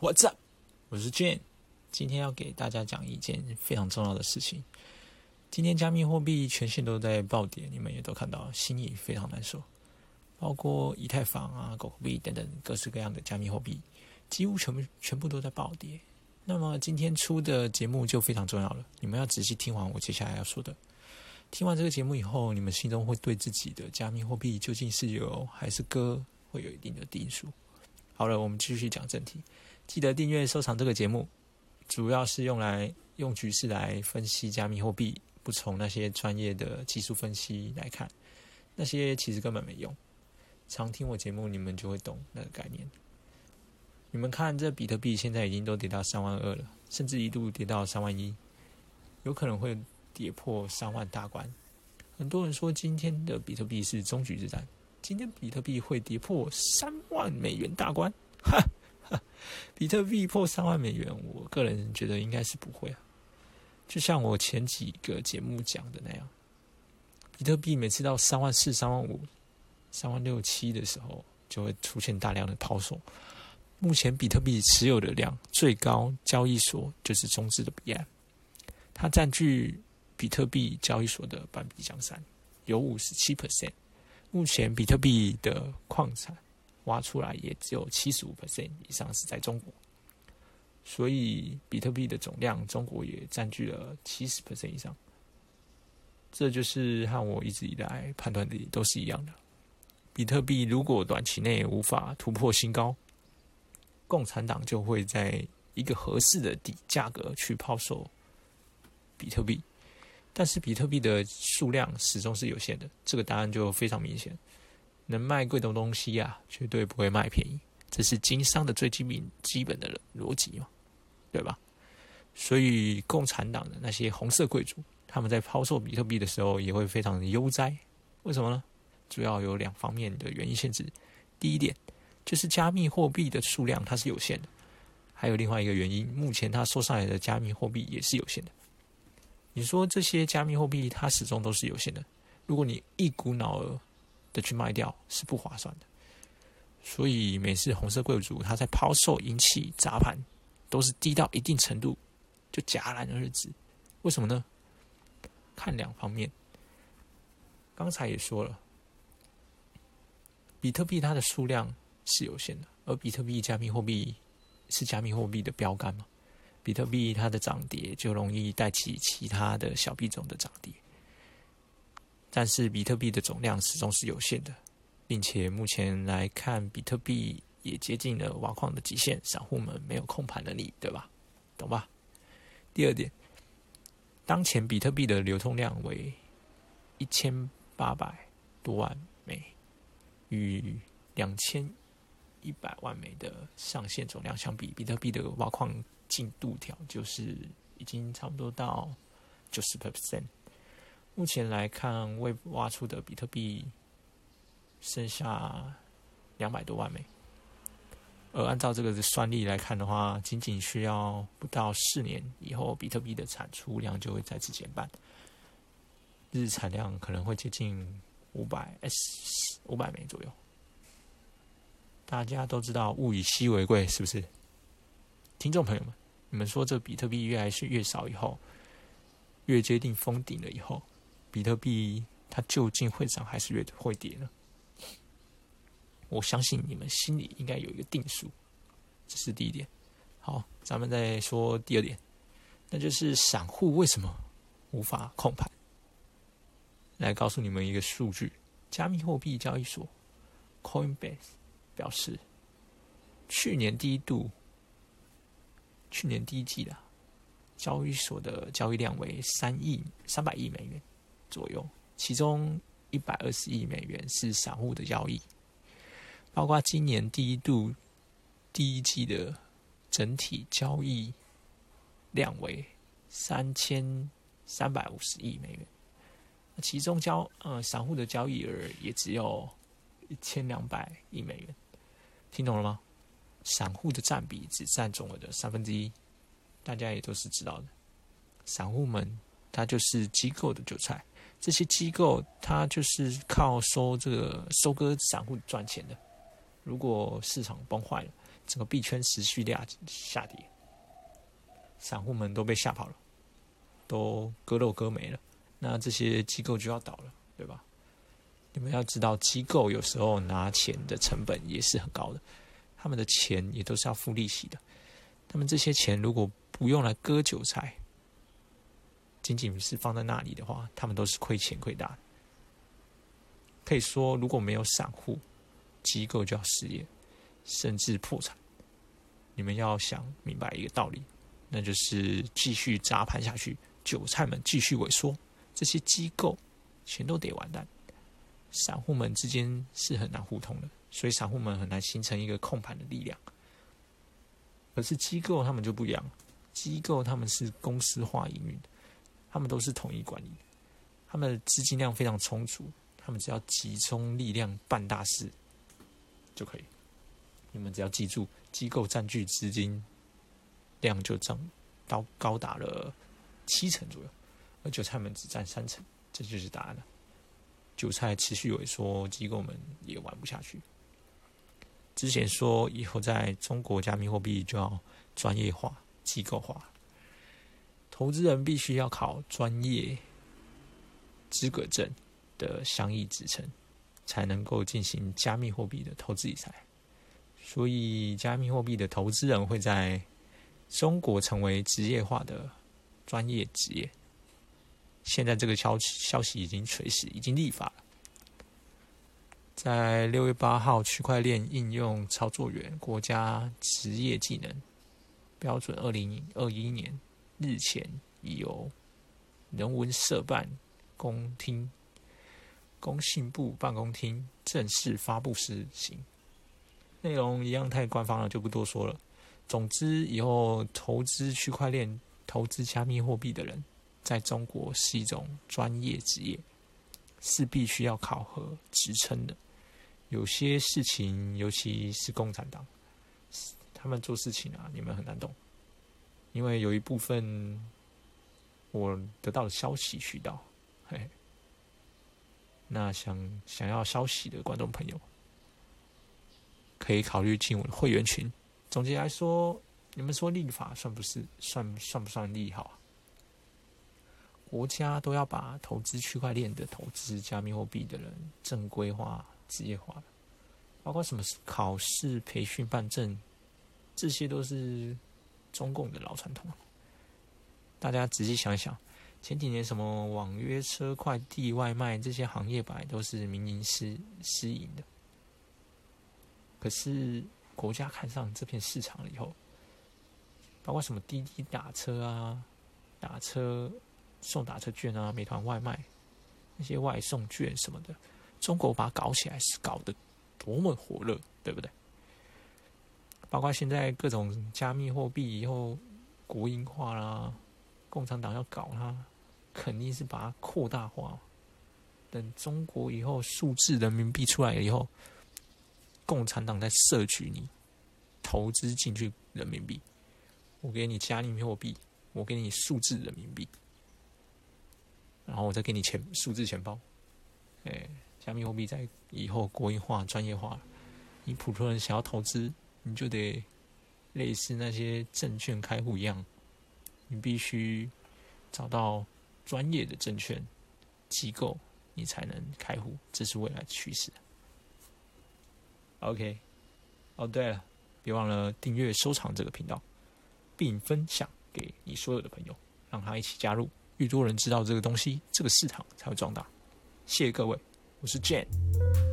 What's up？我是 Jane，今天要给大家讲一件非常重要的事情。今天加密货币全线都在暴跌，你们也都看到，心里非常难受。包括以太坊啊、狗狗币等等各式各样的加密货币，几乎全部全部都在暴跌。那么今天出的节目就非常重要了，你们要仔细听完我接下来要说的。听完这个节目以后，你们心中会对自己的加密货币究竟是有还是割，会有一定的定数。好了，我们继续讲正题。记得订阅、收藏这个节目，主要是用来用局势来分析加密货币，不从那些专业的技术分析来看，那些其实根本没用。常听我节目，你们就会懂那个概念。你们看，这比特币现在已经都跌到三万二了，甚至一度跌到三万一，有可能会跌破三万大关。很多人说今天的比特币是终局之战，今天比特币会跌破三万美元大关，哈。比特币破三万美元，我个人觉得应该是不会啊。就像我前几个节目讲的那样，比特币每次到三万四、三万五、三万六七的时候，就会出现大量的抛售。目前比特币持有的量最高交易所就是中资的币安，它占据比特币交易所的半壁江山，有五十七 percent。目前比特币的矿产。挖出来也只有七十五 percent 以上是在中国，所以比特币的总量，中国也占据了七十 percent 以上。这就是和我一直以来判断的都是一样的。比特币如果短期内无法突破新高，共产党就会在一个合适的底价格去抛售比特币。但是比特币的数量始终是有限的，这个答案就非常明显。能卖贵的东西呀，绝对不会卖便宜，这是经商的最基本基本的逻辑嘛，对吧？所以共产党的那些红色贵族，他们在抛售比特币的时候也会非常的悠哉。为什么呢？主要有两方面的原因限制。第一点就是加密货币的数量它是有限的，还有另外一个原因，目前它收上来的加密货币也是有限的。你说这些加密货币它始终都是有限的，如果你一股脑儿。的去卖掉是不划算的，所以每次红色贵族他在抛售引起砸盘，都是低到一定程度就戛然而止。为什么呢？看两方面。刚才也说了，比特币它的数量是有限的，而比特币加密货币是加密货币的标杆嘛，比特币它的涨跌就容易带起其他的小币种的涨跌。但是比特币的总量始终是有限的，并且目前来看，比特币也接近了挖矿的极限，散户们没有控盘能力，对吧？懂吧？第二点，当前比特币的流通量为一千八百多万枚，与两千一百万枚的上限总量相比，比特币的挖矿进度条就是已经差不多到九十 percent。目前来看，未挖出的比特币剩下两百多万枚，而按照这个算力来看的话，仅仅需要不到四年以后，比特币的产出量就会再次减半，日产量可能会接近五百 S 五百枚左右。大家都知道物以稀为贵，是不是？听众朋友们，你们说这比特币越来是越少以后，越接近封顶了以后？比特币它究竟会涨还是越会跌呢？我相信你们心里应该有一个定数，这是第一点。好，咱们再说第二点，那就是散户为什么无法控盘？来告诉你们一个数据：加密货币交易所 Coinbase 表示，去年第一度，去年第一季的交易所的交易量为三亿三百亿美元。左右，其中一百二十亿美元是散户的交易，包括今年第一度第一季的整体交易量为三千三百五十亿美元，其中交呃散户的交易额也只有一千两百亿美元，听懂了吗？散户的占比只占总额的三分之一，大家也都是知道的，散户们他就是机构的韭菜。这些机构，它就是靠收这个收割散户赚钱的。如果市场崩坏了，整个币圈持续下下跌，散户们都被吓跑了，都割肉割没了，那这些机构就要倒了，对吧？你们要知道，机构有时候拿钱的成本也是很高的，他们的钱也都是要付利息的。他们这些钱如果不用来割韭菜，仅仅是放在那里的话，他们都是亏钱亏大。可以说，如果没有散户，机构就要失业，甚至破产。你们要想明白一个道理，那就是继续砸盘下去，韭菜们继续萎缩，这些机构全都得完蛋。散户们之间是很难互通的，所以散户们很难形成一个控盘的力量。可是机构他们就不一样，机构他们是公司化营运，他们都是统一管理，他们的资金量非常充足，他们只要集中力量办大事就可以。你们只要记住，机构占据资金量就涨到高达了七成左右，而韭菜们只占三成，这就是答案了。韭菜持续萎缩，机构们也玩不下去。之前说以后在中国加密货币就要专业化、机构化，投资人必须要考专业资格证的相应职称，才能够进行加密货币的投资理财。所以，加密货币的投资人会在中国成为职业化的专业职业。现在这个消消息已经垂死，已经立法了。在六月八号，区块链应用操作员国家职业技能标准二零二一年日前已由人文社办公厅工信部办公厅正式发布实行，内容一样太官方了，就不多说了。总之，以后投资区块链、投资加密货币的人，在中国是一种专业职业，是必须要考核职称的。有些事情，尤其是共产党，他们做事情啊，你们很难懂，因为有一部分我得到的消息渠道，嘿，那想想要消息的观众朋友，可以考虑进我的会员群。总结来说，你们说立法算不是算算不算利好？国家都要把投资区块链的投资加密货币的人正规化。职业化，包括什么考试、培训、办证，这些都是中共的老传统。大家仔细想想，前几年什么网约车、快递、外卖这些行业，本来都是民营私私营的。可是国家看上这片市场了以后，包括什么滴滴打车啊、打车送打车券啊、美团外卖那些外送券什么的。中国把它搞起来是搞得多么火热，对不对？包括现在各种加密货币以后国营化啦，共产党要搞它，肯定是把它扩大化。等中国以后数字人民币出来以后，共产党在摄取你投资进去人民币，我给你加密货币，我给你数字人民币，然后我再给你钱数字钱包，哎。加密货币在以后国营化、专业化，你普通人想要投资，你就得类似那些证券开户一样，你必须找到专业的证券机构，你才能开户。这是未来趋势。OK，哦对了，别忘了订阅、收藏这个频道，并分享给你所有的朋友，让他一起加入。越多人知道这个东西，这个市场才会壮大。谢谢各位。我是 Jane。